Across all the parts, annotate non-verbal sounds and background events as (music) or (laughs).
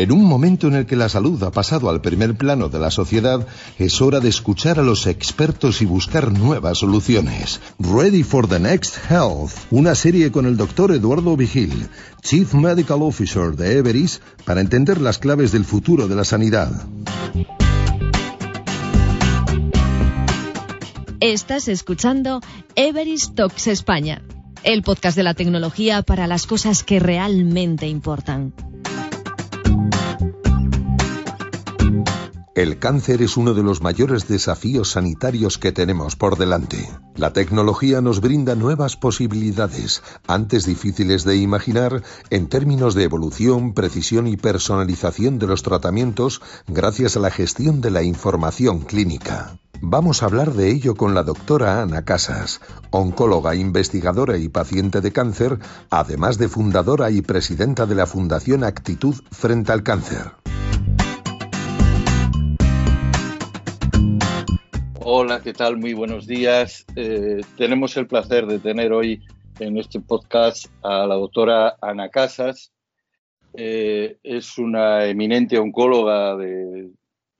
En un momento en el que la salud ha pasado al primer plano de la sociedad, es hora de escuchar a los expertos y buscar nuevas soluciones. Ready for the Next Health, una serie con el doctor Eduardo Vigil, Chief Medical Officer de Everis, para entender las claves del futuro de la sanidad. Estás escuchando Everis Talks España, el podcast de la tecnología para las cosas que realmente importan. El cáncer es uno de los mayores desafíos sanitarios que tenemos por delante. La tecnología nos brinda nuevas posibilidades, antes difíciles de imaginar, en términos de evolución, precisión y personalización de los tratamientos gracias a la gestión de la información clínica. Vamos a hablar de ello con la doctora Ana Casas, oncóloga, investigadora y paciente de cáncer, además de fundadora y presidenta de la Fundación Actitud Frente al Cáncer. Hola, ¿qué tal? Muy buenos días. Eh, tenemos el placer de tener hoy en este podcast a la doctora Ana Casas. Eh, es una eminente oncóloga de,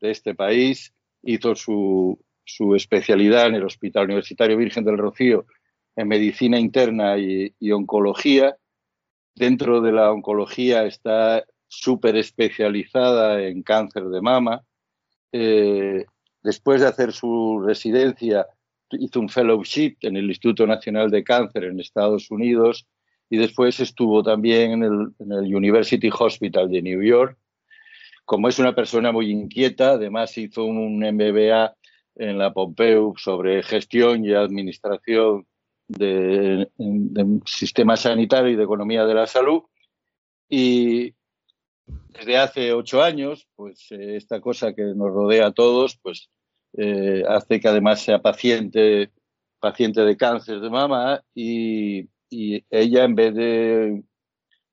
este país. Hizo su, especialidad en el Hospital Universitario Virgen del Rocío en medicina interna y, oncología. Dentro de la oncología está súper especializada en cáncer de mama. Eh, Después de hacer su residencia, hizo un fellowship en el Instituto Nacional de Cáncer en Estados Unidos y después estuvo también en el, University Hospital de New York. Como es una persona muy inquieta, además hizo un MBA en la Pompeu sobre gestión y administración del de sistema sanitario y de economía de la salud. Y desde hace ocho años, pues eh, esta cosa que nos rodea a todos, pues eh, hace que además sea paciente, paciente de cáncer de mama y, ella en vez de,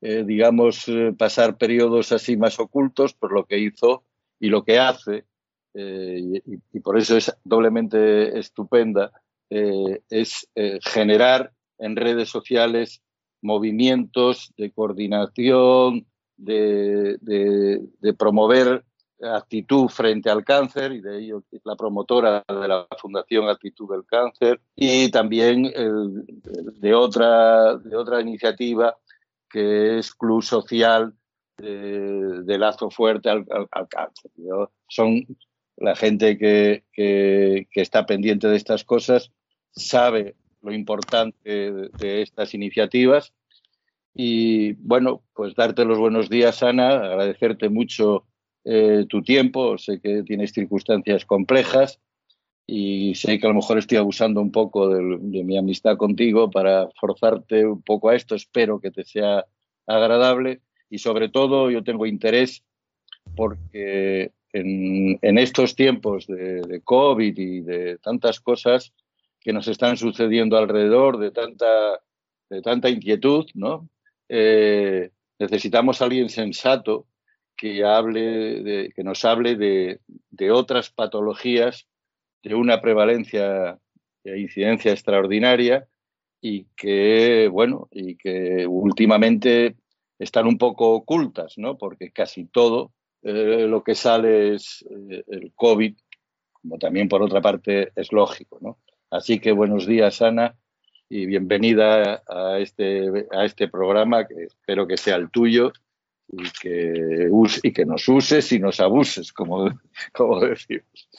eh, digamos, pasar periodos así más ocultos, por lo que hizo y lo que hace, y, por eso es doblemente estupenda, es generar en redes sociales movimientos de coordinación, de, promover actitud frente al cáncer y de ello la promotora de la Fundación Actitud del Cáncer y también de, otra, de otra iniciativa que es Club Social de, Lazo Fuerte al, Cáncer. Son la gente que, que, está pendiente de estas cosas sabe lo importante de estas iniciativas y bueno, pues darte los buenos días, Ana, agradecerte mucho eh, tu tiempo. Sé que tienes circunstancias complejas y sé que a lo mejor estoy abusando un poco de, mi amistad contigo para forzarte un poco a esto. Espero que te sea agradable y sobre todo yo tengo interés porque en, estos tiempos de, de, COVID y de tantas cosas que nos están sucediendo alrededor, de tanta, de tanta inquietud, ¿no? Eh, necesitamos a alguien sensato que, hable de, que nos hable de, otras patologías de una prevalencia e incidencia extraordinaria y que, bueno, y que últimamente están un poco ocultas, ¿no? Porque casi todo eh, lo que sale es eh, el COVID, como también por otra parte es lógico, ¿no? Así que buenos días, Ana y bienvenida a este, a este programa que espero que sea el tuyo y que, y que nos uses y nos abuses, como, (laughs) como decimos.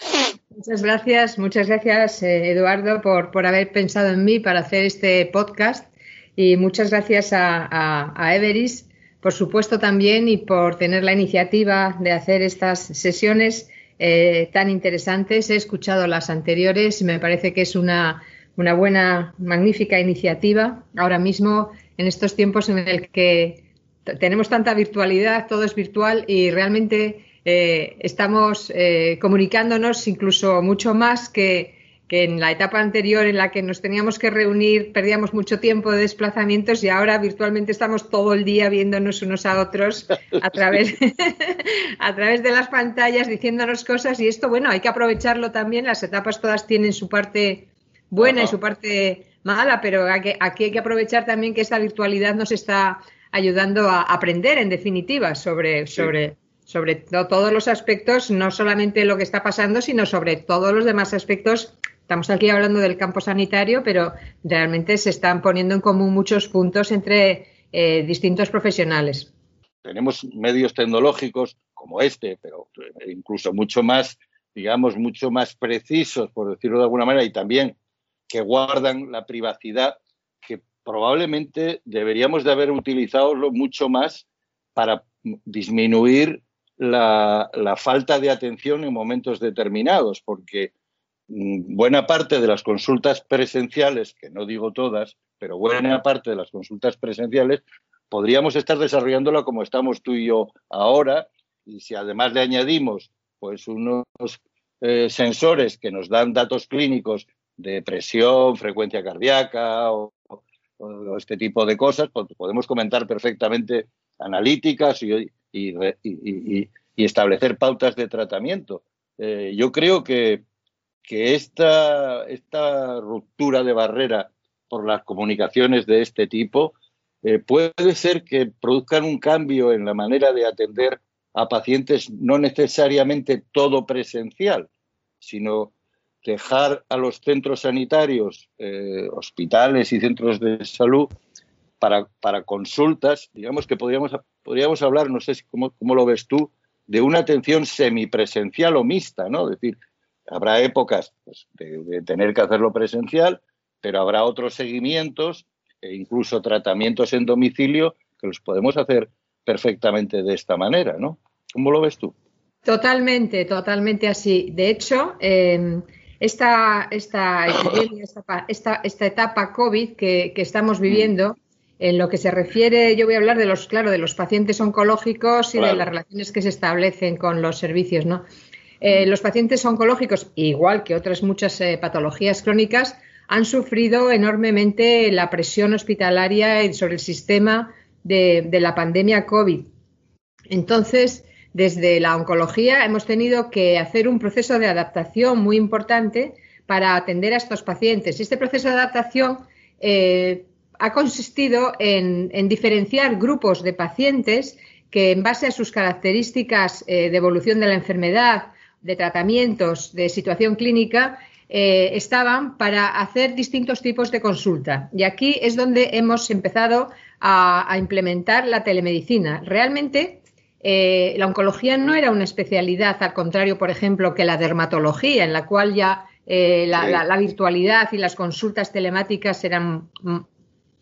Muchas gracias, muchas gracias eh, Eduardo por, por haber pensado en mí para hacer este podcast y muchas gracias a, a, Everis, por supuesto también y por tener la iniciativa de hacer estas sesiones eh, tan interesantes. He escuchado las anteriores y me parece que es una una buena, magnífica iniciativa ahora mismo en estos tiempos en el que tenemos tanta virtualidad, todo es virtual y realmente eh, estamos eh, comunicándonos incluso mucho más que, en la etapa anterior en la que nos teníamos que reunir, perdíamos mucho tiempo de desplazamientos y ahora virtualmente estamos todo el día viéndonos unos a otros a (laughs) través, (laughs) a través de las pantallas diciéndonos cosas y esto, bueno, hay que aprovecharlo también, las etapas todas tienen su parte buena y su parte mala, pero aquí, hay que aprovechar también que esta virtualidad nos está ayudando a aprender, en definitiva, sobre, sobre, sobre todos los aspectos, no solamente lo que está pasando, sino sobre todos los demás aspectos. Estamos aquí hablando del campo sanitario, pero realmente se están poniendo en común muchos puntos entre eh, distintos profesionales. Tenemos medios tecnológicos como este, pero incluso mucho más, digamos, mucho más precisos, por decirlo de alguna manera, y también que guardan la privacidad, que probablemente deberíamos de haber utilizado mucho más para disminuir la, falta de atención en momentos determinados, porque mm, buena parte de las consultas presenciales, que no digo todas, pero buena parte de las consultas presenciales, podríamos estar desarrollándola como estamos tú y yo ahora, y si además le añadimos pues unos eh, sensores que nos dan datos clínicos de presión, frecuencia cardíaca o, este tipo de cosas, pues podemos comentar perfectamente analíticas y, establecer pautas de tratamiento. Eh, yo creo que, que esta, esta, ruptura de barrera por las comunicaciones de este tipo eh, puede ser que produzcan un cambio en la manera de atender a pacientes no necesariamente todo presencial, sino dejar a los centros sanitarios, eh, hospitales y centros de salud para, para consultas, digamos que podríamos, podríamos hablar, no sé cómo, cómo lo ves tú, de una atención semipresencial o mixta, ¿no? Es decir, habrá épocas pues, de, tener que hacerlo presencial, pero habrá otros seguimientos e incluso tratamientos en domicilio que los podemos hacer perfectamente de esta manera, ¿no? ¿Cómo lo ves tú? Totalmente, totalmente así. De hecho, em, esta, esta, esta, esta, etapa COVID que, que estamos viviendo, en lo que se refiere, yo voy a hablar de los, claro, de los pacientes oncológicos y de las relaciones que se establecen con los servicios, ¿no? Eh, los pacientes oncológicos, igual que otras muchas eh, patologías crónicas, han sufrido enormemente la presión hospitalaria sobre el sistema de, de la pandemia COVID. Entonces, desde la oncología hemos tenido que hacer un proceso de adaptación muy importante para atender a estos pacientes. Este proceso de adaptación eh, ha consistido en, diferenciar grupos de pacientes que en base a sus características eh, de evolución de la enfermedad, de tratamientos, de situación clínica, eh, estaban para hacer distintos tipos de consulta. Y aquí es donde hemos empezado a, implementar la telemedicina. Realmente eh, la oncología no era una especialidad, al contrario, por ejemplo, que la dermatología, en la cual ya la, virtualidad y las consultas telemáticas eran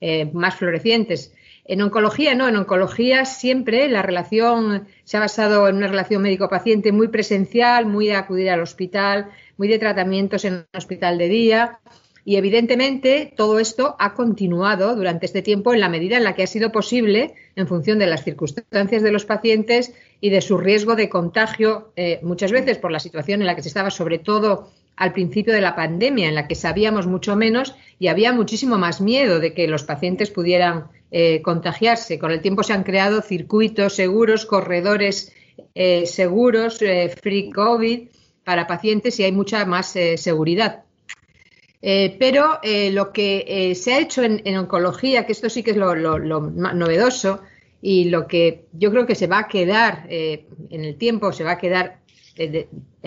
eh, más florecientes. En oncología no, en oncología siempre la relación se ha basado en una relación médico-paciente muy presencial, muy de acudir al hospital, muy de tratamientos en un hospital de día. Y evidentemente todo esto ha continuado durante este tiempo en la medida en la que ha sido posible, en función de las circunstancias de los pacientes y de su riesgo de contagio, eh, muchas veces por la situación en la que se estaba, sobre todo al principio de la pandemia, en la que sabíamos mucho menos y había muchísimo más miedo de que los pacientes pudieran eh, contagiarse. Con el tiempo se han creado circuitos seguros, corredores eh, seguros, free COVID para pacientes y hay mucha más seguridad. Pero lo que se ha hecho en, oncología, que esto sí que es lo, lo, novedoso y lo que yo creo que se va a quedar en el tiempo, se va a quedar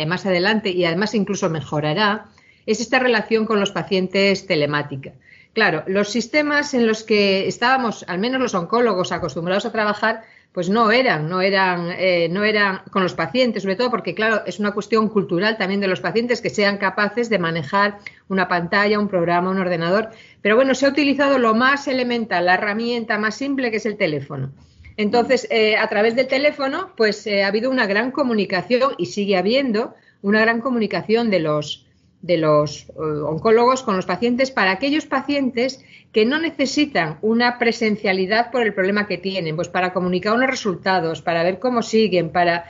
más adelante y además incluso mejorará, es esta relación con los pacientes telemática. Claro, los sistemas en los que estábamos, al menos los oncólogos acostumbrados a trabajar, pues no eran, no eran, eh, no eran con los pacientes, sobre todo porque, claro, es una cuestión cultural también de los pacientes que sean capaces de manejar una pantalla, un programa, un ordenador. Pero bueno, se ha utilizado lo más elemental, la herramienta más simple que es el teléfono. Entonces, eh, a través del teléfono, pues eh, ha habido una gran comunicación y sigue habiendo una gran comunicación de los, de los eh, oncólogos con los pacientes para aquellos pacientes que no necesitan una presencialidad por el problema que tienen, pues para comunicar unos resultados, para ver cómo siguen, para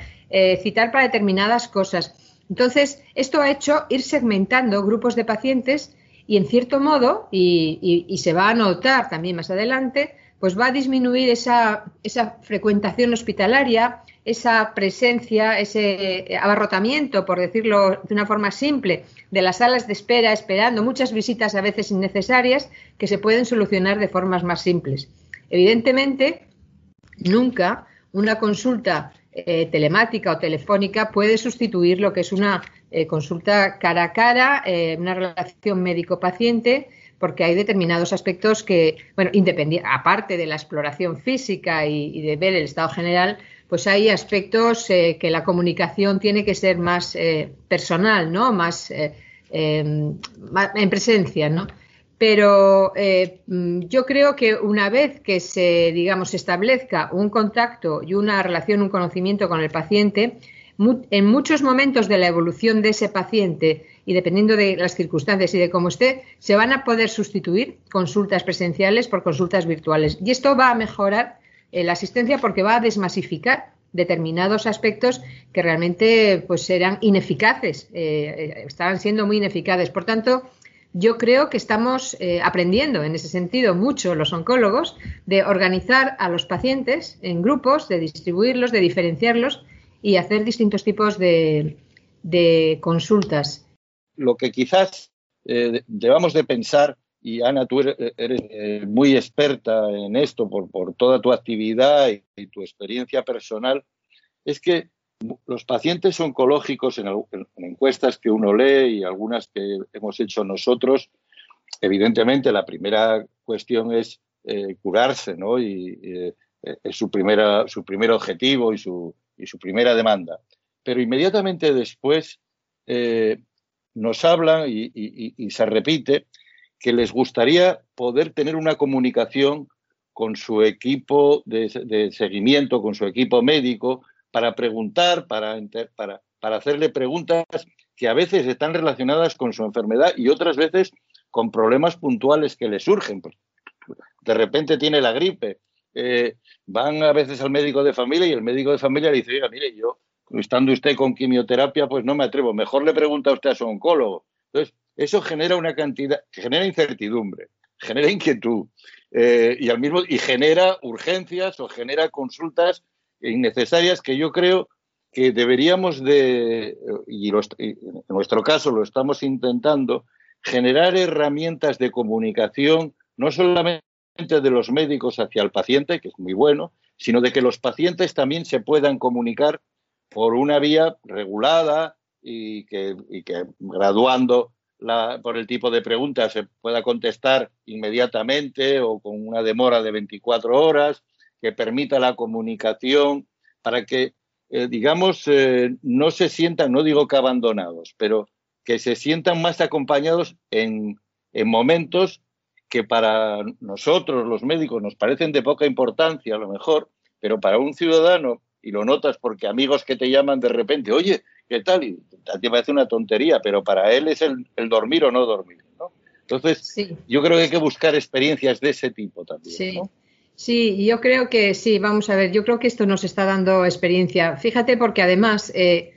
citar para determinadas cosas. Entonces, esto ha hecho ir segmentando grupos de pacientes y, en cierto modo, y se va a notar también más adelante, pues va a disminuir esa, frecuentación hospitalaria, esa presencia, ese abarrotamiento, por decirlo de una forma simple, de las salas de espera, esperando muchas visitas a veces innecesarias que se pueden solucionar de formas más simples. Evidentemente, nunca una consulta eh, telemática o telefónica puede sustituir lo que es una eh, consulta cara a cara, eh, una relación médico-paciente, porque hay determinados aspectos que, bueno, aparte de la exploración física y, de ver el estado general, pues hay aspectos que la comunicación tiene que ser más personal, ¿no? Más, más, en presencia, ¿no? Pero eh, mm, yo creo que una vez que se, digamos, establezca un contacto y una relación, un conocimiento con el paciente, en muchos momentos de la evolución de ese paciente y dependiendo de las circunstancias y de cómo esté, se van a poder sustituir consultas presenciales por consultas virtuales. Y esto va a mejorar eh, la asistencia porque va a desmasificar determinados aspectos que realmente pues eran ineficaces, eh, estaban siendo muy ineficaces. Por tanto, yo creo que estamos eh, aprendiendo en ese sentido mucho los oncólogos de organizar a los pacientes en grupos, de distribuirlos, de diferenciarlos y hacer distintos tipos de, consultas. Lo que quizás eh, debamos de pensar, y Ana, tú eres, eh, muy experta en esto por, toda tu actividad y tu experiencia personal, es que los pacientes oncológicos en, encuestas que uno lee y algunas que hemos hecho nosotros, evidentemente la primera cuestión es eh, curarse, ¿no? Y eh, es su, primera, su primer objetivo y su, y su primera demanda. Pero inmediatamente después nos hablan y, se repite que les gustaría poder tener una comunicación con su equipo de seguimiento, con su equipo médico, para preguntar, para, para, para hacerle preguntas que a veces están relacionadas con su enfermedad y otras veces con problemas puntuales que le surgen. Pues, de repente tiene la gripe. Eh, van a veces al médico de familia y el médico de familia le dice, oiga, mire, yo, estando usted con quimioterapia, pues no me atrevo. Mejor le pregunta a usted a su oncólogo. Entonces, eso genera una cantidad, genera incertidumbre, genera inquietud eh, y, al mismo, y genera urgencias o genera consultas innecesarias que yo creo que deberíamos de, y en nuestro caso lo estamos intentando, generar herramientas de comunicación, no solamente de los médicos hacia el paciente, que es muy bueno, sino de que los pacientes también se puedan comunicar por una vía regulada y que, graduando por el tipo de preguntas se pueda contestar inmediatamente o con una demora de 24 horas que permita la comunicación para que, eh, digamos, eh, no se sientan, no digo que abandonados, pero que se sientan más acompañados en, en momentos que para nosotros, los médicos, nos parecen de poca importancia, a lo mejor, pero para un ciudadano, y lo notas porque amigos que te llaman de repente, oye, ¿qué tal? Y a ti parece una tontería, pero para él es el, dormir o no dormir, ¿no? Entonces, yo creo que hay que buscar experiencias de ese tipo también. Sí. Sí, yo creo que sí, vamos a ver, yo creo que esto nos está dando experiencia. Fíjate porque además eh,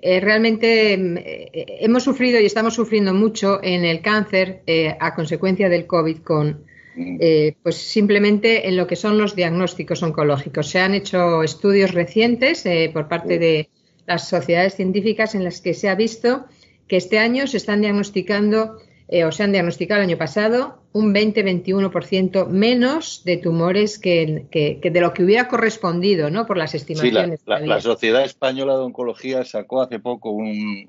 eh, realmente mm, eh, hemos sufrido y estamos sufriendo mucho en el cáncer a consecuencia del COVID con, mm. pues simplemente en lo que son los diagnósticos oncológicos. Se han hecho estudios recientes por parte de las sociedades científicas en las que se ha visto que este año se están diagnosticando eh, o se han diagnosticado el año pasado un 20-21% menos de tumores que, de lo que hubiera correspondido, ¿no? Por las estimaciones. Sí, la, Sociedad Española de Oncología sacó hace poco un,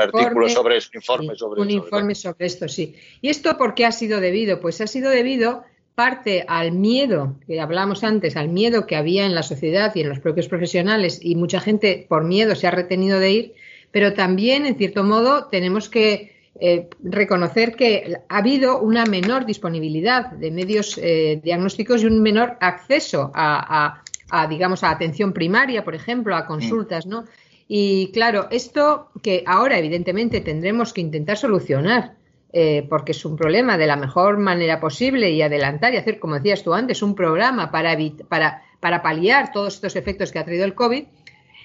artículo sobre eso, informe sobre Un informe sobre esto, sí. ¿Y esto por qué ha sido debido? Pues ha sido debido parte al miedo, que hablamos antes, al miedo que había en la sociedad y en los propios profesionales, y mucha gente por miedo se ha retenido de ir, pero también, en cierto modo, tenemos que eh, reconocer que ha habido una menor disponibilidad de medios eh, diagnósticos y un menor acceso a, digamos, a atención primaria, por ejemplo, a consultas, ¿no? Y claro, esto que ahora evidentemente tendremos que intentar solucionar, eh, porque es un problema de la mejor manera posible y adelantar y hacer, como decías tú antes, un programa para, para, para paliar todos estos efectos que ha traído el COVID,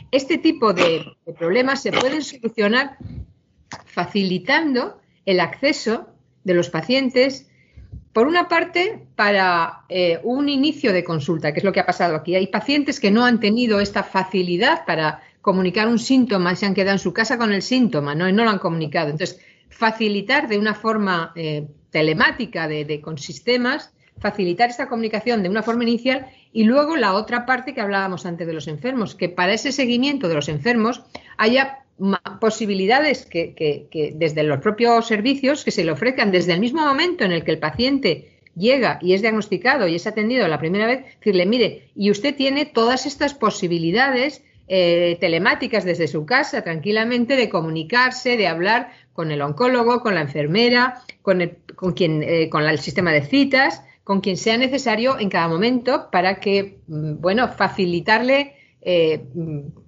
este tipo de problemas se pueden solucionar facilitando el acceso de los pacientes, por una parte, para eh, un inicio de consulta, que es lo que ha pasado aquí. Hay pacientes que no han tenido esta facilidad para comunicar un síntoma, se han quedado en su casa con el síntoma ¿no? y no lo han comunicado. Entonces, facilitar de una forma eh, telemática de, con sistemas, facilitar esta comunicación de una forma inicial Y luego la otra parte que hablábamos antes de los enfermos, que para ese seguimiento de los enfermos haya posibilidades que, desde los propios servicios que se le ofrezcan desde el mismo momento en el que el paciente llega y es diagnosticado y es atendido la primera vez, decirle, mire, y usted tiene todas estas posibilidades eh, telemáticas desde su casa, tranquilamente, de comunicarse, de hablar con el oncólogo, con la enfermera, con, el, con, quien, eh, con el sistema de citas, con quien sea necesario en cada momento para que, mm, bueno, facilitarle eh,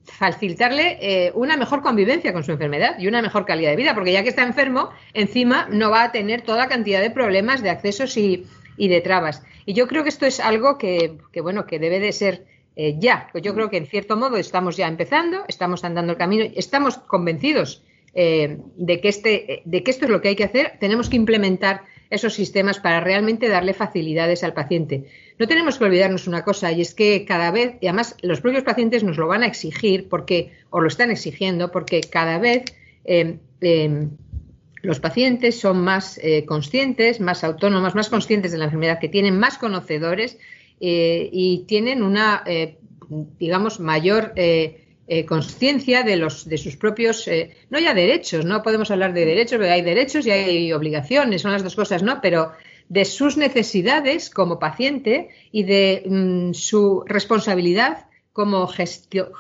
facilitarle eh, una mejor convivencia con su enfermedad y una mejor calidad de vida, porque ya que está enfermo, encima no va a tener toda cantidad de problemas de accesos y, de trabas. Y yo creo que esto es algo que, bueno, que debe de ser eh, ya. Pues yo creo que en cierto modo estamos ya empezando, estamos andando el camino, estamos convencidos de, que este, de que esto es lo que hay que hacer. Tenemos que implementar esos sistemas para realmente darle facilidades al paciente. No tenemos que olvidarnos una cosa, y es que cada vez, y además los propios pacientes nos lo van a exigir, porque, o lo están exigiendo, porque cada vez eh, em, los pacientes son más eh, conscientes, más autónomos, más conscientes de la enfermedad, que tienen más conocedores eh, y tienen una, digamos, mayor eh, conciencia de los de sus propios eh, no ya derechos no podemos hablar de derechos pero hay derechos y hay obligaciones son las dos cosas no pero de sus necesidades como paciente y de mm, su responsabilidad como,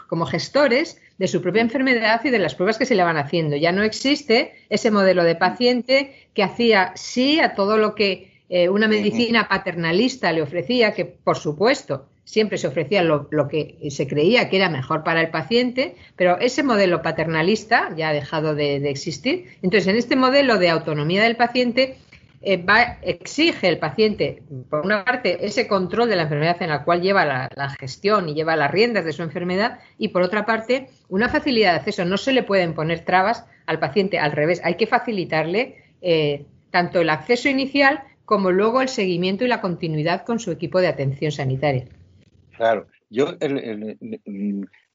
como gestores de su propia enfermedad y de las pruebas que se le van haciendo. Ya no existe ese modelo de paciente que hacía sí a todo lo que eh, una medicina paternalista le ofrecía, que por supuesto siempre se ofrecía lo, que se creía que era mejor para el paciente, pero ese modelo paternalista ya ha dejado de, existir. Entonces, en este modelo de autonomía del paciente, eh, exige el paciente, por una parte, ese control de la enfermedad en la cual lleva la, gestión y lleva las riendas de su enfermedad, y por otra parte, una facilidad de acceso. No se le pueden poner trabas al paciente, al revés, hay que facilitarle eh, tanto el acceso inicial como luego el seguimiento y la continuidad con su equipo de atención sanitaria. Claro, yo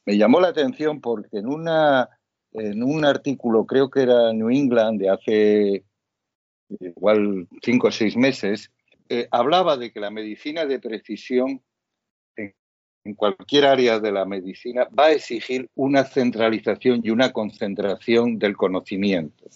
me llamó la atención porque en una en un artículo, creo que era New England, de hace igual cinco o seis meses, eh, hablaba de que la medicina de precisión en, cualquier área de la medicina va a exigir una centralización y una concentración del conocimiento.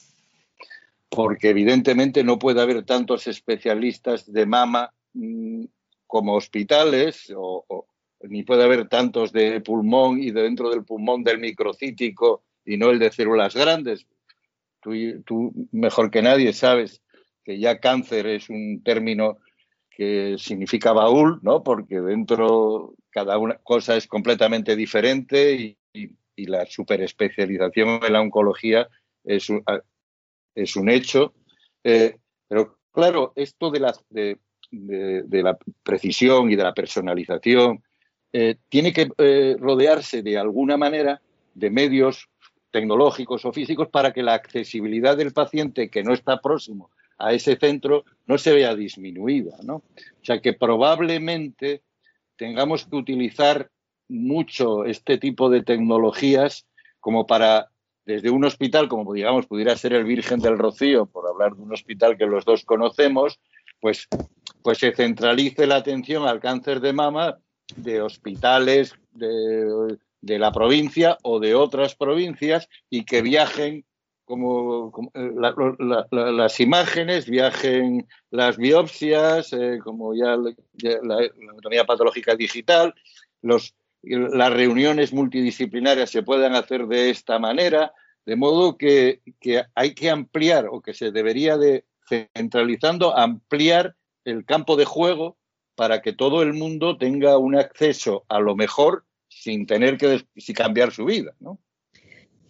Porque evidentemente no puede haber tantos especialistas de mama mm, como hospitales o, ni puede haber tantos de pulmón y dentro del pulmón del microcítico y no el de células grandes. Tú, mejor que nadie sabes que ya cáncer es un término que significa baúl, ¿no? Porque dentro cada una cosa es completamente diferente y, la superespecialización en la oncología es un, es un hecho. Eh, pero claro, esto de la, de, de la precisión y de la personalización eh, tiene que eh, rodearse de alguna manera de medios tecnológicos o físicos para que la accesibilidad del paciente que no está próximo a ese centro no se vea disminuida. ¿no? O sea que probablemente tengamos que utilizar mucho este tipo de tecnologías como para, desde un hospital, como digamos pudiera ser el Virgen del Rocío, por hablar de un hospital que los dos conocemos, pues, pues se centralice la atención al cáncer de mama de hospitales de, la provincia o de otras provincias y que viajen como, eh, las imágenes, viajen las biopsias, eh, como ya, la, anatomía patológica digital, los, las reuniones multidisciplinarias se puedan hacer de esta manera, de modo que, que hay que ampliar o que se debería de, centralizando, ampliar el campo de juego para que todo el mundo tenga un acceso a lo mejor sin tener que cambiar su vida, ¿no?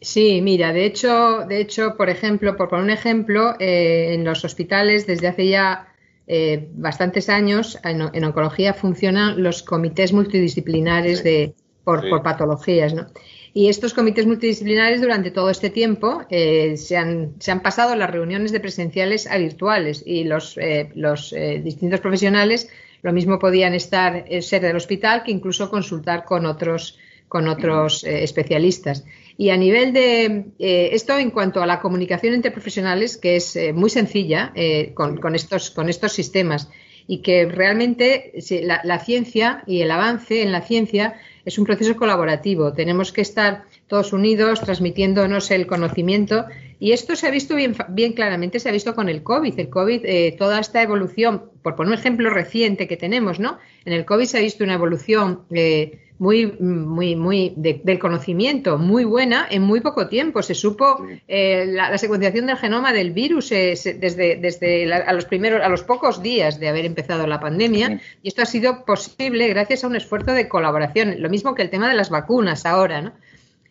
Sí, mira, de hecho, de hecho, por ejemplo, por poner un ejemplo, eh, en los hospitales desde hace ya eh, bastantes años en, oncología funcionan los comités multidisciplinares de, por, patologías, ¿no? Y estos comités multidisciplinares durante todo este tiempo eh, se, han, se, han, pasado las reuniones de presenciales a virtuales y los, los distintos profesionales lo mismo podían estar eh, ser del hospital que incluso consultar con otros con otros eh, especialistas. Y a nivel de eh, esto en cuanto a la comunicación entre profesionales, que es muy sencilla con, estos, con estos sistemas. y que realmente la, ciencia y el avance en la ciencia es un proceso colaborativo. Tenemos que estar todos unidos, transmitiéndonos el conocimiento. Y esto se ha visto bien, bien claramente, se ha visto con el COVID. El COVID, eh, toda esta evolución, por poner un ejemplo reciente que tenemos, ¿no? En el COVID se ha visto una evolución eh, muy, muy, muy del conocimiento muy buena en muy poco tiempo. Se supo eh, la, secuenciación del genoma del virus desde, desde a los primeros, a los pocos días de haber empezado la pandemia. Y esto ha sido posible gracias a un esfuerzo de colaboración. Lo mismo que el tema de las vacunas ahora, ¿no?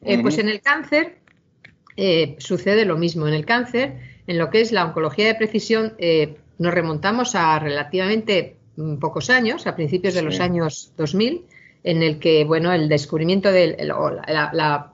Eh, pues en el cáncer eh, sucede lo mismo. En el cáncer, en lo que es la oncología de precisión, nos remontamos a relativamente mm, pocos años, a principios de los años 2000 en el que, bueno, el descubrimiento de la,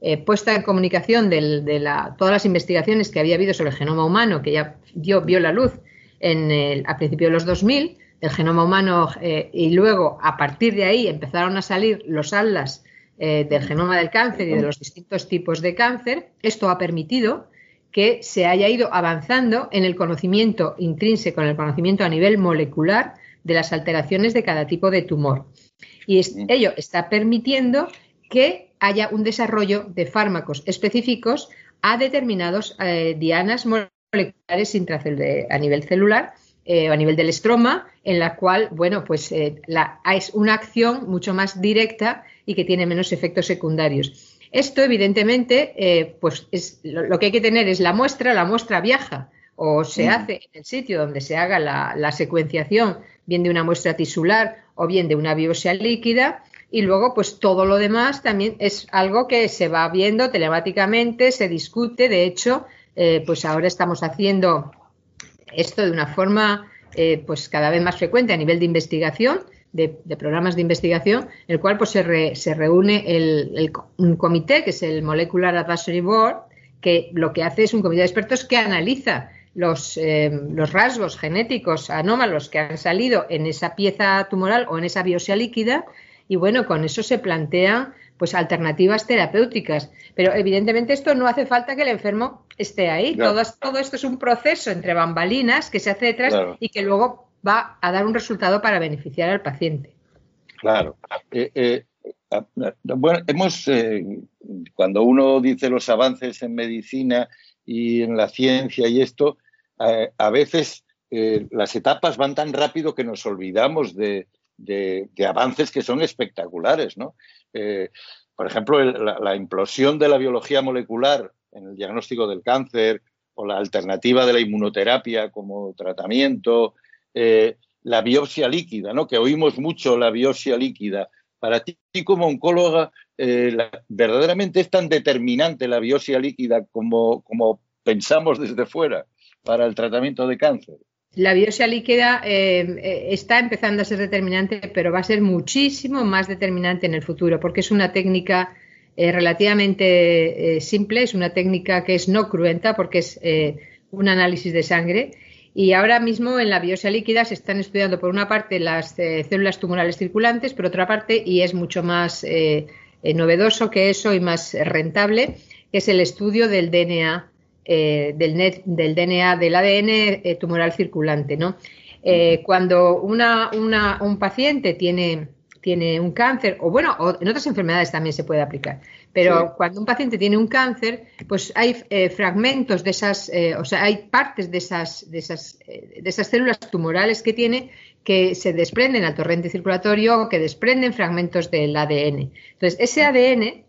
eh, puesta en comunicación de la, todas las investigaciones que había habido sobre el genoma humano, que ya dio, vio la luz en el, a principios de los 2000, el genoma humano, eh, y luego a partir de ahí empezaron a salir los atlas eh, del genoma del cáncer y de los distintos tipos de cáncer, esto ha permitido que se haya ido avanzando en el conocimiento intrínseco, en el conocimiento a nivel molecular de las alteraciones de cada tipo de tumor. Y ello está permitiendo que haya un desarrollo de fármacos específicos a determinados eh, dianas moleculares a nivel celular eh, a nivel del estroma, en la cual, bueno, pues eh, es una acción mucho más directa y que tiene menos efectos secundarios. Esto, evidentemente, pues es, lo, que hay que tener es la muestra, la muestra viaja o se hace en el sitio donde se haga la secuenciación, bien de una muestra tisular o bien de una biopsia líquida y luego pues todo lo demás también es algo que se va viendo telemáticamente, se discute, de hecho eh, pues ahora estamos haciendo esto de una forma eh, pues cada vez más frecuente a nivel de investigación, de, programas de investigación, en el cual pues se, se reúne el, un comité que es el Molecular Advisory Board, que lo que hace es un comité de expertos que analiza los, eh, los, rasgos genéticos anómalos que han salido en esa pieza tumoral o en esa biopsia líquida y bueno, con eso se plantean pues alternativas terapéuticas. Pero evidentemente esto no hace falta que el enfermo esté ahí. Todo, todo, esto es un proceso entre bambalinas que se hace detrás y que luego va a dar un resultado para beneficiar al paciente. Claro. Eh, eh, bueno, hemos, cuando uno dice los avances en medicina y en la ciencia y esto, eh, a veces eh, las etapas van tan rápido que nos olvidamos de, avances que son espectaculares. ¿no? Eh, por ejemplo, la, implosión de la biología molecular en el diagnóstico del cáncer o la alternativa de la inmunoterapia como tratamiento, la biopsia líquida, ¿no? que oímos mucho la biopsia líquida. Para ti como oncóloga, eh, verdaderamente es tan determinante la biopsia líquida como, como pensamos desde fuera para el tratamiento de cáncer. La biopsia líquida eh, eh, está empezando a ser determinante, pero va a ser muchísimo más determinante en el futuro, porque es una técnica relativamente simple, es una técnica que es no cruenta, porque es un análisis de sangre. Y ahora mismo en la biopsia líquida se están estudiando, por una parte, las células tumorales circulantes, por otra parte, y es mucho más eh, novedoso que eso y más rentable, que es el estudio del DNA, eh, del, net, del DNA, del ADN eh, tumoral circulante. ¿no? cuando una, un paciente tiene, tiene un cáncer, o bueno, en otras enfermedades también se puede aplicar, pero cuando un paciente tiene un cáncer, pues hay fragmentos de esas, o sea, hay partes de esas, de esas, de esas células tumorales que tiene que se desprenden al torrente circulatorio o que desprenden fragmentos del ADN. Entonces, ese ADN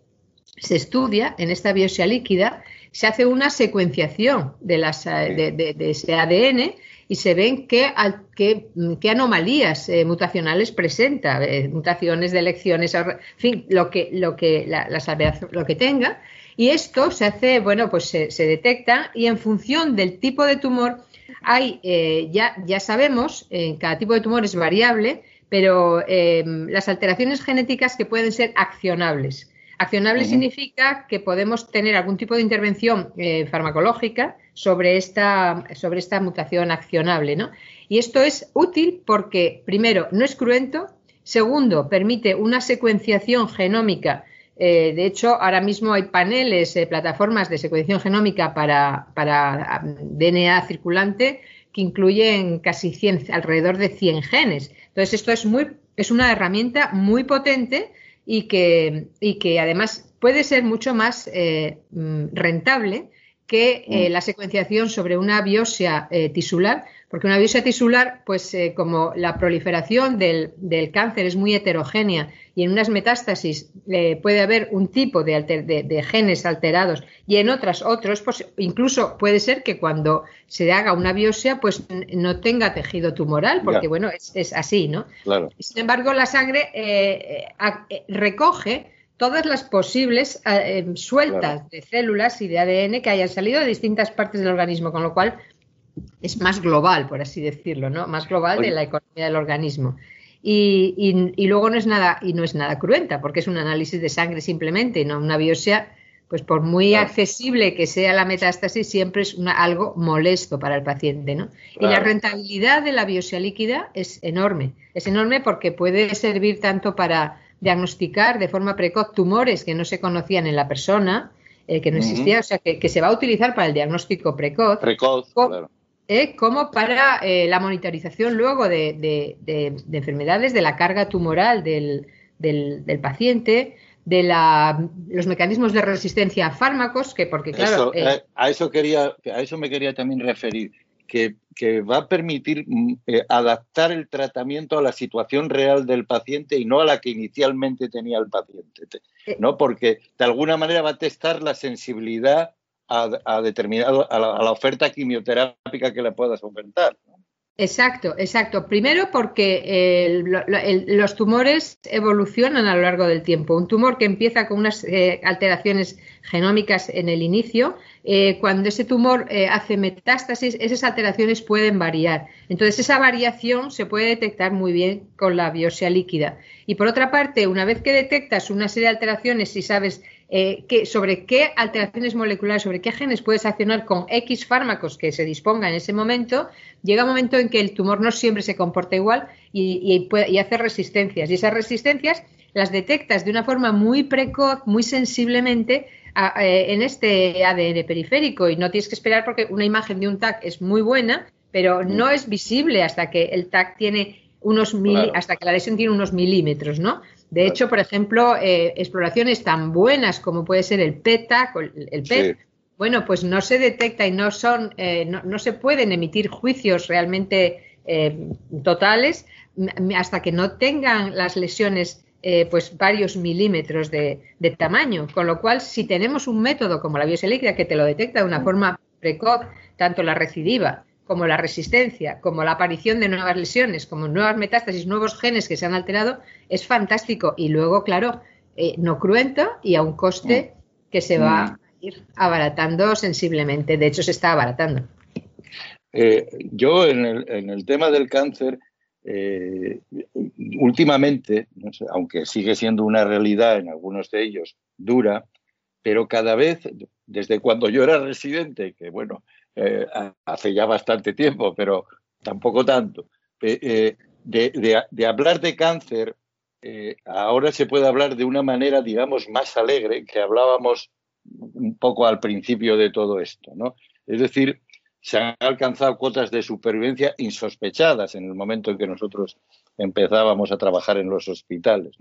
se estudia en esta biopsia líquida, se hace una secuenciación de, las, de, ese ADN y se ven qué, qué, anomalías eh, mutacionales presenta, eh, mutaciones de elecciones, en fin, lo que, lo que, la, lo que tenga. Y esto se hace, bueno, pues se, se detecta y en función del tipo de tumor hay, eh, ya, ya sabemos, en cada tipo de tumor es variable, pero eh, las alteraciones genéticas que pueden ser accionables. Accionable significa que podemos tener algún tipo de intervención eh, farmacológica sobre esta, sobre esta mutación accionable. ¿no? Y esto es útil porque, primero, no es cruento, segundo, permite una secuenciación genómica eh, de hecho, ahora mismo hay paneles, eh, plataformas de secuenciación genómica para, DNA circulante que incluyen casi 100, alrededor de 100 genes. Entonces, esto es, muy, es una herramienta muy potente y que, y que además puede ser mucho más eh, mm, rentable que eh, mm. la secuenciación sobre una biopsia eh, tisular, porque una biopsia tisular, pues como la proliferación del, del, cáncer es muy heterogénea y en unas metástasis puede haber un tipo de, de, genes alterados y en otras otros, pues incluso puede ser que cuando se haga una biopsia, pues no tenga tejido tumoral, porque bueno, es, así, ¿no? Claro. Sin embargo, la sangre recoge todas las posibles eh, sueltas de células y de ADN que hayan salido de distintas partes del organismo, con lo cual es más global, por así decirlo, ¿no? Más global de la economía del organismo. Y, luego no es nada, y no es nada cruenta, porque es un análisis de sangre simplemente, no una biopsia, pues por muy accesible que sea la metástasis, siempre es algo molesto para el paciente, ¿no? Y la rentabilidad de la biopsia líquida es enorme. Es enorme porque puede servir tanto para diagnosticar de forma precoz tumores que no se conocían en la persona, eh, que no existía, o sea, que, se va a utilizar para el diagnóstico precoz. Precoz, claro. Eh, como para eh, la monitorización luego de, enfermedades, de la carga tumoral del, paciente, de la, los mecanismos de resistencia a fármacos, que porque claro... a, eso quería, a eso me quería también referir que, va a permitir mm, eh, adaptar el tratamiento a la situación real del paciente y no a la que inicialmente tenía el paciente, eh. ¿no? Porque de alguna manera va a testar la sensibilidad a, determinado, a la, oferta quimioterápica que le puedas ofertar. Exacto, exacto. Primero porque los tumores evolucionan a lo largo del tiempo. Un tumor que empieza con unas eh, alteraciones genómicas en el inicio, eh, cuando ese tumor eh, hace metástasis, esas alteraciones pueden variar. Entonces, esa variación se puede detectar muy bien con la biopsia líquida. Y por otra parte, una vez que detectas una serie de alteraciones y sabes eh, sobre qué alteraciones moleculares, sobre qué genes puedes accionar con X fármacos que se disponga en ese momento, llega un momento en que el tumor no siempre se comporta igual y, hace resistencias. Y esas resistencias las detectas de una forma muy precoz, muy sensiblemente eh, en este ADN periférico y no tienes que esperar porque una imagen de un TAC es muy buena, pero no es visible hasta que el TAC tiene unos hasta que la lesión tiene unos milímetros, ¿no? De hecho, por ejemplo, eh, exploraciones tan buenas como puede ser el PETA, el PET, bueno, pues no se detecta y no son, eh, no, se pueden emitir juicios realmente eh, totales hasta que no tengan las lesiones pues varios milímetros de, de, tamaño. Con lo cual, si tenemos un método como la biopsia que te lo detecta de una forma precoz, tanto la recidiva como la resistencia, como la aparición de nuevas lesiones, como nuevas metástasis, nuevos genes que se han alterado, es fantástico. Y luego, claro, eh, no cruento y a un coste que se va mm. a ir abaratando sensiblemente. De hecho, se está abaratando. Eh, yo en el, tema del cáncer, eh, últimamente, aunque sigue siendo una realidad en algunos de ellos dura, pero cada vez, desde cuando yo era residente, que bueno, eh, hace ya bastante tiempo, pero tampoco tanto. Eh, eh, de, hablar de cáncer, ahora se puede hablar de una manera, digamos, más alegre que hablábamos un poco al principio de todo esto, ¿no? Es decir, se han alcanzado cuotas de supervivencia insospechadas en el momento en que nosotros empezábamos a trabajar en los hospitales.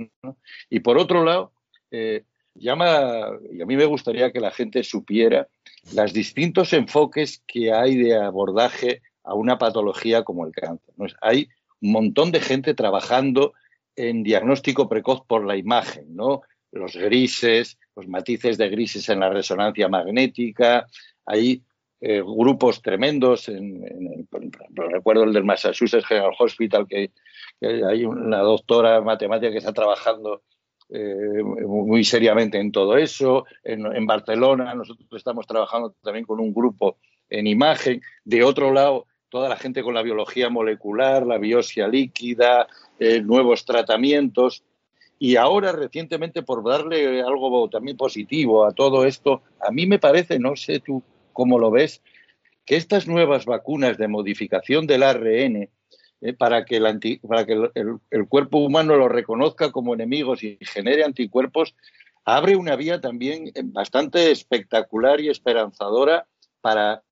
Y por otro lado, llama, y a mí me gustaría que la gente supiera los distintos enfoques que hay de abordaje a una patología como el cáncer. Hay un montón de gente trabajando en diagnóstico precoz por la imagen, ¿no? Los grises, los matices de grises en la resonancia magnética, hay eh, grupos tremendos, en, recuerdo el del Massachusetts General Hospital, que, que, hay una doctora matemática que está trabajando eh, muy seriamente en todo eso. En, Barcelona nosotros estamos trabajando también con un grupo en imagen. De otro lado, toda la gente con la biología molecular, la biopsia líquida, eh, nuevos tratamientos. Y ahora, recientemente, por darle algo también positivo a todo esto, a mí me parece, no sé tú cómo lo ves, que estas nuevas vacunas de modificación del ARN eh, para que, el, para que el, cuerpo humano lo reconozca como enemigos y genere anticuerpos, abre una vía también eh, bastante espectacular y esperanzadora para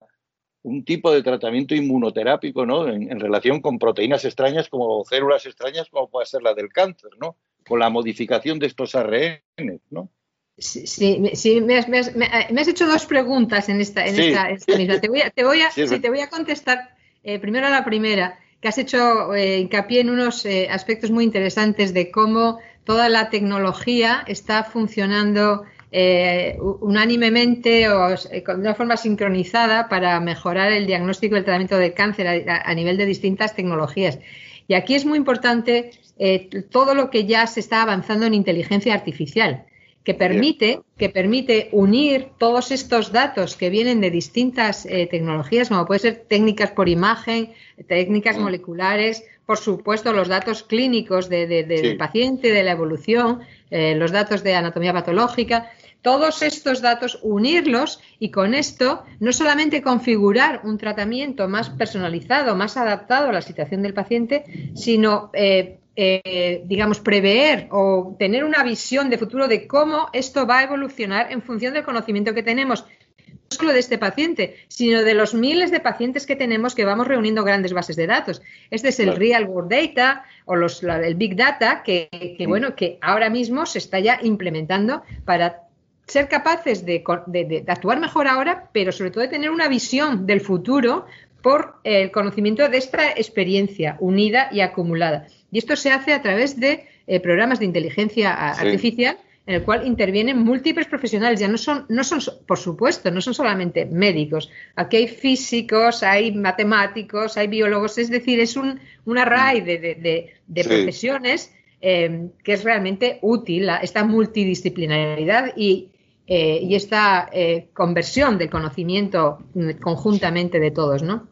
un tipo de tratamiento inmunoterápico, ¿no? En, relación con proteínas extrañas como células extrañas, como puede ser la del cáncer, ¿no? Con la modificación de estos ARN, ¿no? Sí, sí, me, has, hecho dos preguntas en esta, en esta, misma. Te voy a, te voy a, te voy a contestar eh, primero a la primera, que has hecho eh, hincapié en unos eh, aspectos muy interesantes de cómo toda la tecnología está funcionando eh, unánimemente o de una forma sincronizada para mejorar el diagnóstico y el tratamiento del cáncer a, nivel de distintas tecnologías. Y aquí es muy importante todo lo que ya se está avanzando en inteligencia artificial, que permite, que permite unir todos estos datos que vienen de distintas tecnologías, como puede ser técnicas por imagen, técnicas mm. moleculares, por supuesto, los datos clínicos del paciente, de la evolución, los datos de anatomía patológica, todos estos datos, unirlos y con esto no solamente configurar un tratamiento más personalizado, más adaptado a la situación del paciente, sino, eh, eh, digamos, prever o tener una visión de futuro de cómo esto va a evolucionar en función del conocimiento que tenemos no solo de este paciente, sino de los miles de pacientes que tenemos que vamos reuniendo grandes bases de datos. Este es el Real World Data o los, el Big Data que, que, mm. bueno, que ahora mismo se está ya implementando para ser capaces de, actuar mejor ahora, pero sobre todo de tener una visión del futuro por el conocimiento de esta experiencia unida y acumulada. Y esto se hace a través de eh, programas de inteligencia artificial en el cual intervienen múltiples profesionales. Ya no son, no son, por supuesto, no son solamente médicos. Aquí hay físicos, hay matemáticos, hay biólogos. Es decir, es un, array de, profesiones eh, que es realmente útil esta multidisciplinaridad y, eh, y esta eh, conversión del conocimiento conjuntamente de todos, ¿no?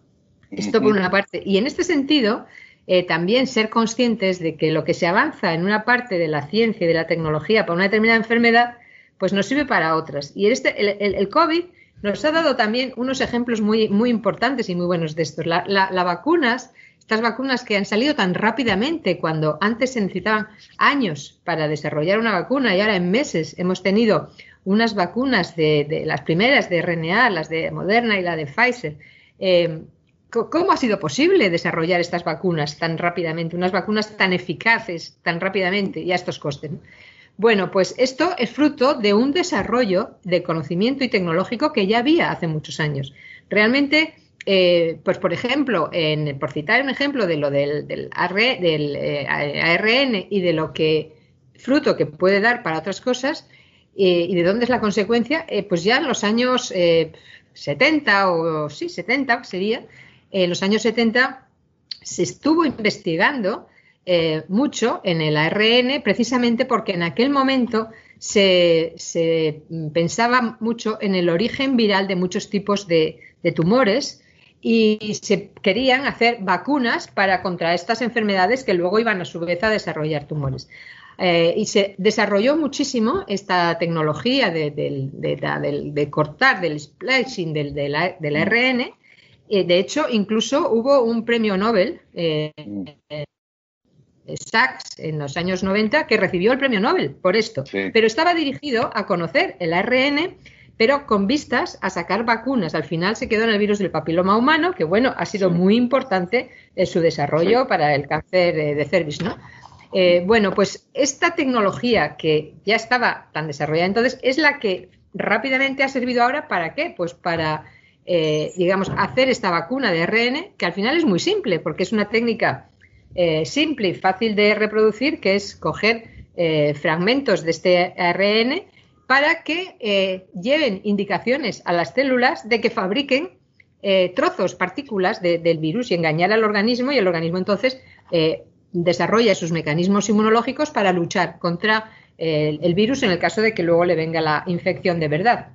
Esto por una parte. Y en este sentido, eh, también ser conscientes de que lo que se avanza en una parte de la ciencia y de la tecnología para una determinada enfermedad, pues nos sirve para otras. Y este, el, COVID nos ha dado también unos ejemplos muy, muy importantes y muy buenos de estos. Las la, vacunas, estas vacunas que han salido tan rápidamente cuando antes se necesitaban años para desarrollar una vacuna y ahora en meses hemos tenido unas vacunas de, las primeras de RNA, las de Moderna y la de Pfizer. Eh, ¿Cómo ha sido posible desarrollar estas vacunas tan rápidamente, unas vacunas tan eficaces tan rápidamente y a estos costes? Bueno, pues esto es fruto de un desarrollo de conocimiento y tecnológico que ya había hace muchos años. Realmente, eh, pues por ejemplo, en, por citar un ejemplo de lo del, del, ARN eh, y de lo que fruto que puede dar para otras cosas, eh, ¿Y de dónde es la consecuencia? Eh, pues ya en los años 70 eh, o sí, 70 sería, en los años 70 se estuvo investigando mucho en el ARN precisamente porque en aquel momento se, pensaba mucho en el origen viral de muchos tipos de, tumores y se querían hacer vacunas para contra estas enfermedades que luego iban a su vez a desarrollar tumores. Eh, y se desarrolló muchísimo esta tecnología de, cortar, del splicing del, del. ARN. Eh, de hecho, incluso hubo un premio Nobel, eh, Sachs, en los años 90, que recibió el premio Nobel por esto. Pero estaba dirigido a conocer el ARN, pero con vistas a sacar vacunas. Al final se quedó en el virus del papiloma humano, que bueno, ha sido muy importante en su desarrollo para el cáncer de cervix, ¿no? Eh, bueno, pues esta tecnología que ya estaba tan desarrollada entonces es la que rápidamente ha servido ahora para qué? Pues para, eh, digamos, hacer esta vacuna de ARN, que al final es muy simple, porque es una técnica eh, simple y fácil de reproducir, que es coger fragmentos de este ARN para que lleven indicaciones a las células de que fabriquen trozos, partículas del virus y engañar al organismo y el organismo entonces desarrolla sus mecanismos inmunológicos para luchar contra eh, el, virus en el caso de que luego le venga la infección de verdad.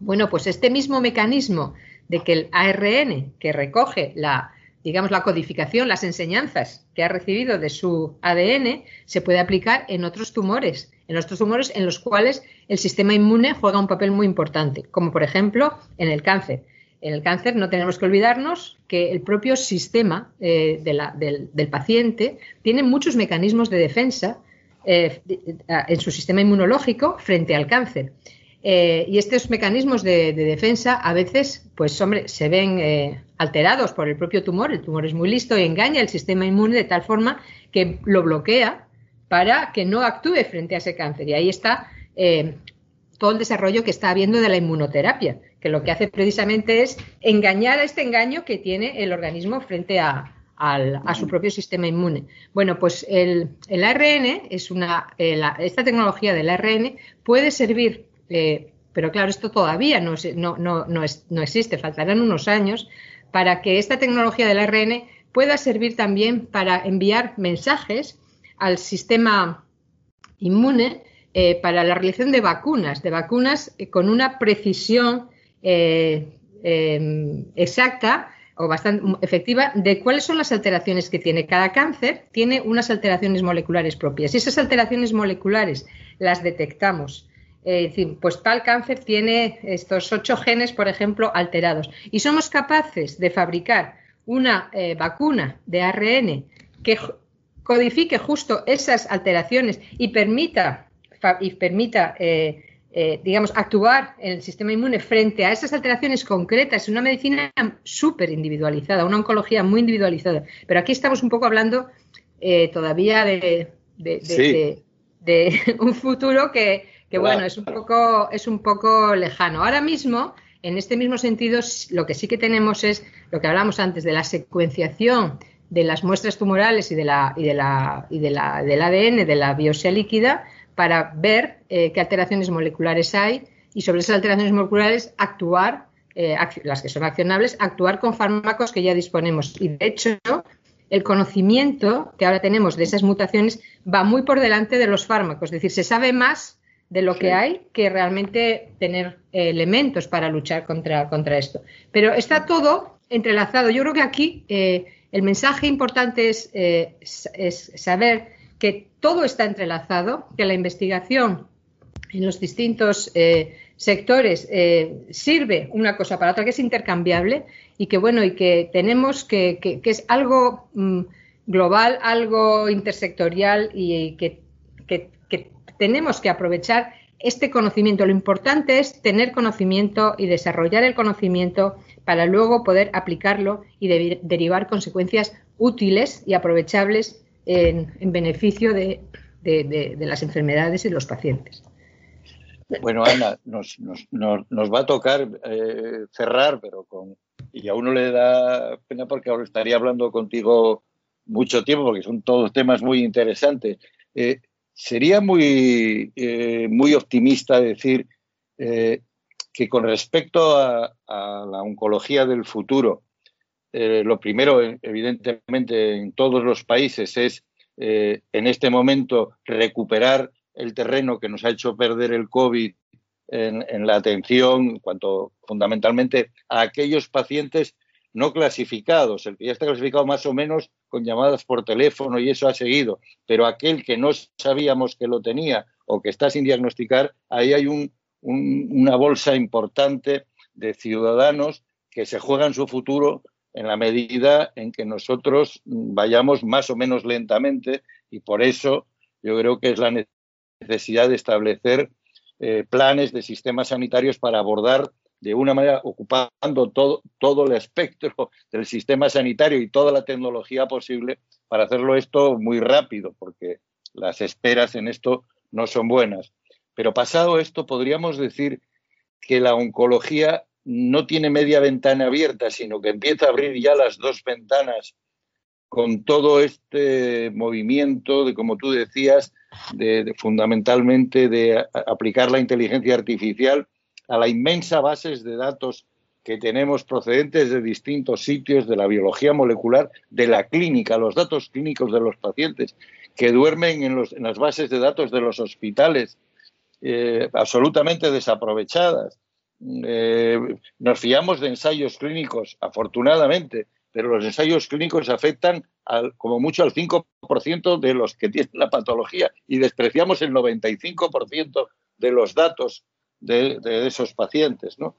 Bueno, pues este mismo mecanismo de que el ARN que recoge la, digamos, la codificación, las enseñanzas que ha recibido de su ADN, se puede aplicar en otros tumores, en otros tumores en los cuales el sistema inmune juega un papel muy importante, como por ejemplo en el cáncer. En el cáncer no tenemos que olvidarnos que el propio sistema eh, del, paciente tiene muchos mecanismos de defensa eh, en su sistema inmunológico frente al cáncer. Eh, y estos mecanismos de, defensa a veces, pues hombre, se ven eh, alterados por el propio tumor. El tumor es muy listo y engaña el sistema inmune de tal forma que lo bloquea para que no actúe frente a ese cáncer. Y ahí está eh, todo el desarrollo que está habiendo de la inmunoterapia, que lo que hace precisamente es engañar a este engaño que tiene el organismo frente a, su propio sistema inmune. Bueno, pues el, ARN es una, esta tecnología del ARN puede servir eh, pero claro, esto todavía no, no, existe, faltarán unos años para que esta tecnología del ARN pueda servir también para enviar mensajes al sistema inmune eh, para la realización de vacunas, de vacunas eh, con una precisión em, exacta o bastante efectiva de cuáles son las alteraciones que tiene. Cada cáncer tiene unas alteraciones moleculares propias y esas alteraciones moleculares las detectamos eh, pues tal cáncer tiene estos ocho genes, por ejemplo, alterados. Y somos capaces de fabricar una eh, vacuna de ARN que codifique justo esas alteraciones y permita, y permita eh, digamos, actuar en el sistema inmune frente a esas alteraciones concretas, una medicina súper individualizada, una oncología muy individualizada. Pero aquí estamos un poco hablando todavía de, de (laughs) un futuro que, que bueno, es un poco, es un poco lejano. Ahora mismo, en este mismo sentido, lo que sí que tenemos es lo que hablamos antes de la secuenciación de las muestras tumorales y de la, y de la, y de la del ADN de la biopsia líquida para ver eh, qué alteraciones moleculares hay y sobre esas alteraciones moleculares actuar, eh, las que son accionables, actuar con fármacos que ya disponemos. Y de hecho, el conocimiento que ahora tenemos de esas mutaciones va muy por delante de los fármacos, es decir, se sabe más de lo que hay que realmente tener elementos para luchar contra, contra esto. Pero está todo entrelazado. Yo creo que aquí eh, el mensaje importante es, eh, es, saber que todo está entrelazado, que la investigación en los distintos eh, sectores sirve una cosa para otra, que es intercambiable y que bueno, y que tenemos que, que, es algo mm, global, algo intersectorial y que tenemos que aprovechar este conocimiento. Lo importante es tener conocimiento y desarrollar el conocimiento para luego poder aplicarlo y derivar consecuencias útiles y aprovechables en, beneficio de, las enfermedades y los pacientes. Bueno, Ana, nos, va a tocar eh, cerrar, pero con. Y a uno le da pena porque ahora estaría hablando contigo mucho tiempo, porque son todos temas muy interesantes. Eh, sería muy, eh, muy optimista decir eh, que con respecto a, la oncología del futuro, eh, lo primero, evidentemente, en todos los países es en este momento recuperar el terreno que nos ha hecho perder el COVID en, en la atención, en cuanto fundamentalmente a aquellos pacientes no clasificados, el que ya está clasificado más o menos con llamadas por teléfono y eso ha seguido, pero aquel que no sabíamos que lo tenía o que está sin diagnosticar, ahí hay una bolsa importante de ciudadanos que se juegan su futuro en la medida en que nosotros vayamos más o menos lentamente y por eso yo creo que es la necesidad de establecer eh, planes de sistemas sanitarios para abordar de una manera ocupando todo, todo el espectro (laughs) del sistema sanitario y toda la tecnología posible para hacerlo esto muy rápido, porque las esperas en esto no son buenas. Pero pasado esto, podríamos decir que la oncología no tiene media ventana abierta, sino que empieza a abrir ya las dos ventanas con todo este movimiento de, como tú decías, de fundamentalmente de aplicar la inteligencia artificial a la inmensa bases de datos que tenemos procedentes de distintos sitios de la biología molecular, de la clínica, los datos clínicos de los pacientes que duermen en, las bases de datos de los hospitales, eh, absolutamente desaprovechadas. Eh, nos fiamos de ensayos clínicos, afortunadamente, pero los ensayos clínicos afectan al, como mucho al 5% de los que tienen la patología y despreciamos el 95% de los datos de, esos pacientes, ¿no?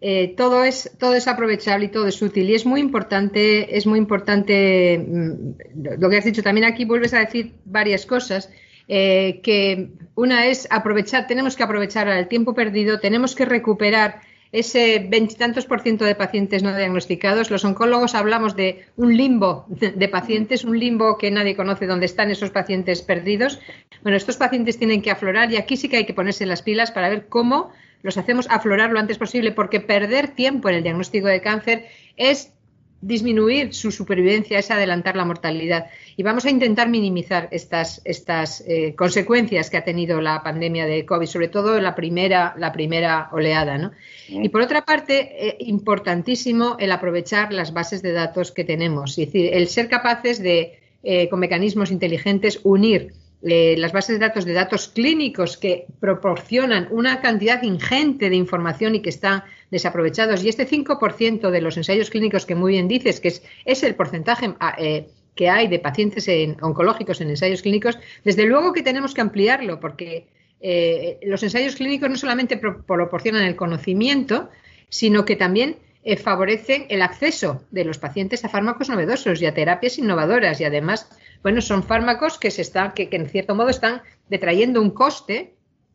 Eh, todo es todo es aprovechable y todo es útil y es muy importante es muy importante mm, lo que has dicho también aquí vuelves a decir varias cosas eh, que una es aprovechar, tenemos que aprovechar el tiempo perdido, tenemos que recuperar ese veintitantos por ciento de pacientes no diagnosticados. Los oncólogos hablamos de un limbo de pacientes, un limbo que nadie conoce dónde están esos pacientes perdidos. Bueno, estos pacientes tienen que aflorar y aquí sí que hay que ponerse las pilas para ver cómo los hacemos aflorar lo antes posible, porque perder tiempo en el diagnóstico de cáncer es disminuir su supervivencia, es adelantar la mortalidad. Y vamos a intentar minimizar estas, estas eh, consecuencias que ha tenido la pandemia de COVID, sobre todo la primera, la primera oleada. ¿no? Y por otra parte, eh, importantísimo el aprovechar las bases de datos que tenemos, es decir, el ser capaces de, eh, con mecanismos inteligentes, unir las bases de datos de datos clínicos que proporcionan una cantidad ingente de información y que están desaprovechados. Y este 5% de los ensayos clínicos que muy bien dices, que es, es el porcentaje ah, eh, que hay de pacientes oncológicos en ensayos clínicos, desde luego que tenemos que ampliarlo porque eh, los ensayos clínicos no solamente proporcionan el conocimiento, sino que también eh, favorecen el acceso de los pacientes a fármacos novedosos y a terapias innovadoras. Y además bueno, son fármacos que se están, que, en cierto modo están detrayendo un coste,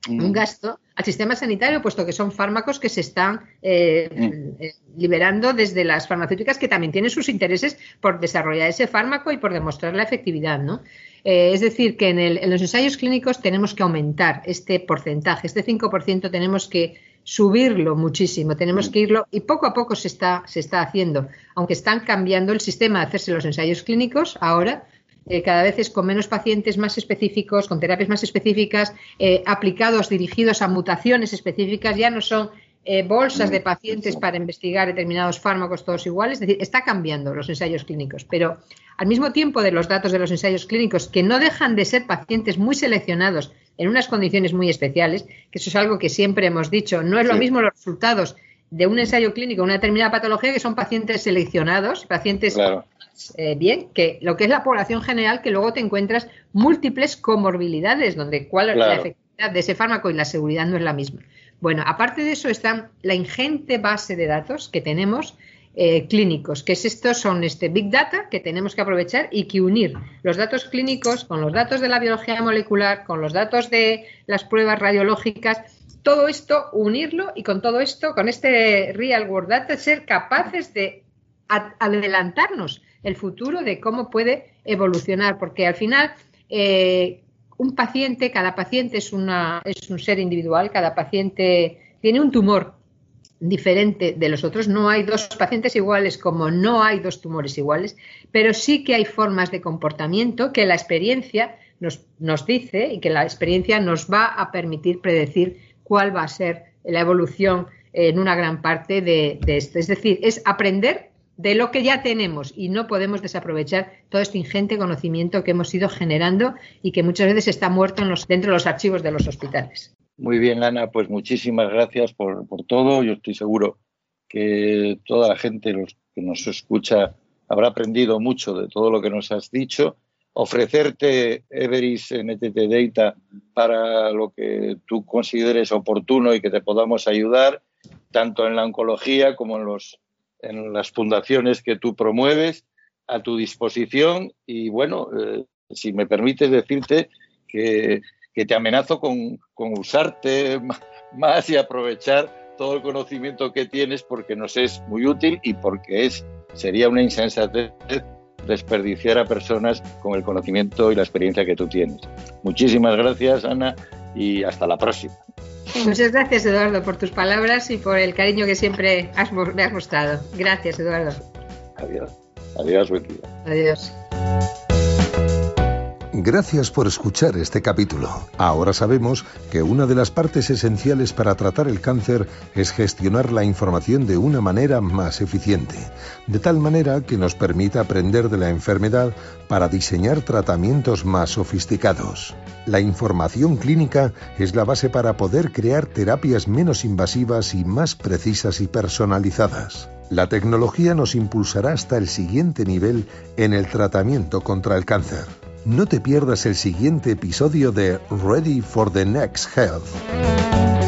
un mm. gasto al sistema sanitario, puesto que son fármacos que se están eh, eh, liberando desde las farmacéuticas que también tienen sus intereses por desarrollar ese fármaco y por demostrar la efectividad, ¿no? Eh, es decir, que en, en, los ensayos clínicos tenemos que aumentar este porcentaje, este 5% tenemos que subirlo muchísimo, tenemos mm. que irlo y poco a poco se está, se está haciendo, aunque están cambiando el sistema de hacerse los ensayos clínicos ahora, eh, cada vez es con menos pacientes más específicos, con terapias más específicas, eh, aplicados, dirigidos a mutaciones específicas, ya no son eh, bolsas de pacientes para investigar determinados fármacos todos iguales, es decir, está cambiando los ensayos clínicos, pero al mismo tiempo de los datos de los ensayos clínicos, que no dejan de ser pacientes muy seleccionados en unas condiciones muy especiales, que eso es algo que siempre hemos dicho, no es lo mismo los resultados de un ensayo clínico, una determinada patología, que son pacientes seleccionados, pacientes eh, bien, que lo que es la población general, que luego te encuentras múltiples comorbilidades, donde cuál es la efectividad de ese fármaco y la seguridad no es la misma. Bueno, aparte de eso está la ingente base de datos que tenemos eh, clínicos, que es estos son este Big Data que tenemos que aprovechar y que unir los datos clínicos con los datos de la biología molecular, con los datos de las pruebas radiológicas, todo esto, unirlo y con todo esto, con este Real World Data, ser capaces de adelantarnos el futuro de cómo puede evolucionar, porque al final eh, un paciente, cada paciente es, una, es un ser individual, cada paciente tiene un tumor diferente de los otros. No hay dos pacientes iguales como no hay dos tumores iguales, pero sí que hay formas de comportamiento que la experiencia nos, nos dice y que la experiencia nos va a permitir predecir cuál va a ser la evolución en una gran parte de, de esto. Es decir, es aprender de lo que ya tenemos y no podemos desaprovechar todo este ingente conocimiento que hemos ido generando y que muchas veces está muerto dentro de los archivos de los hospitales. Muy bien, Ana, pues muchísimas gracias por, todo. Yo estoy seguro que toda la gente los que nos escucha habrá aprendido mucho de todo lo que nos has dicho. Ofrecerte Everis NTT Data para lo que tú consideres oportuno y que te podamos ayudar, tanto en la oncología como en los en las fundaciones que tú promueves a tu disposición y bueno, eh, si me permites decirte que, te amenazo con, usarte más y aprovechar todo el conocimiento que tienes porque nos es muy útil y porque es sería una insensatez desperdiciar a personas con el conocimiento y la experiencia que tú tienes. Muchísimas gracias, Ana, y hasta la próxima. Muchas gracias, Eduardo, por tus palabras y por el cariño que siempre me has mostrado. Gracias, Eduardo. Adiós. Adiós, buen día. Adiós. Gracias por escuchar este capítulo. Ahora sabemos que una de las partes esenciales para tratar el cáncer es gestionar la información de una manera más eficiente, de tal manera que nos permita aprender de la enfermedad para diseñar tratamientos más sofisticados. La información clínica es la base para poder crear terapias menos invasivas y más precisas y personalizadas. La tecnología nos impulsará hasta el siguiente nivel en el tratamiento contra el cáncer. No te pierdas el siguiente episodio de Ready for the Next Health.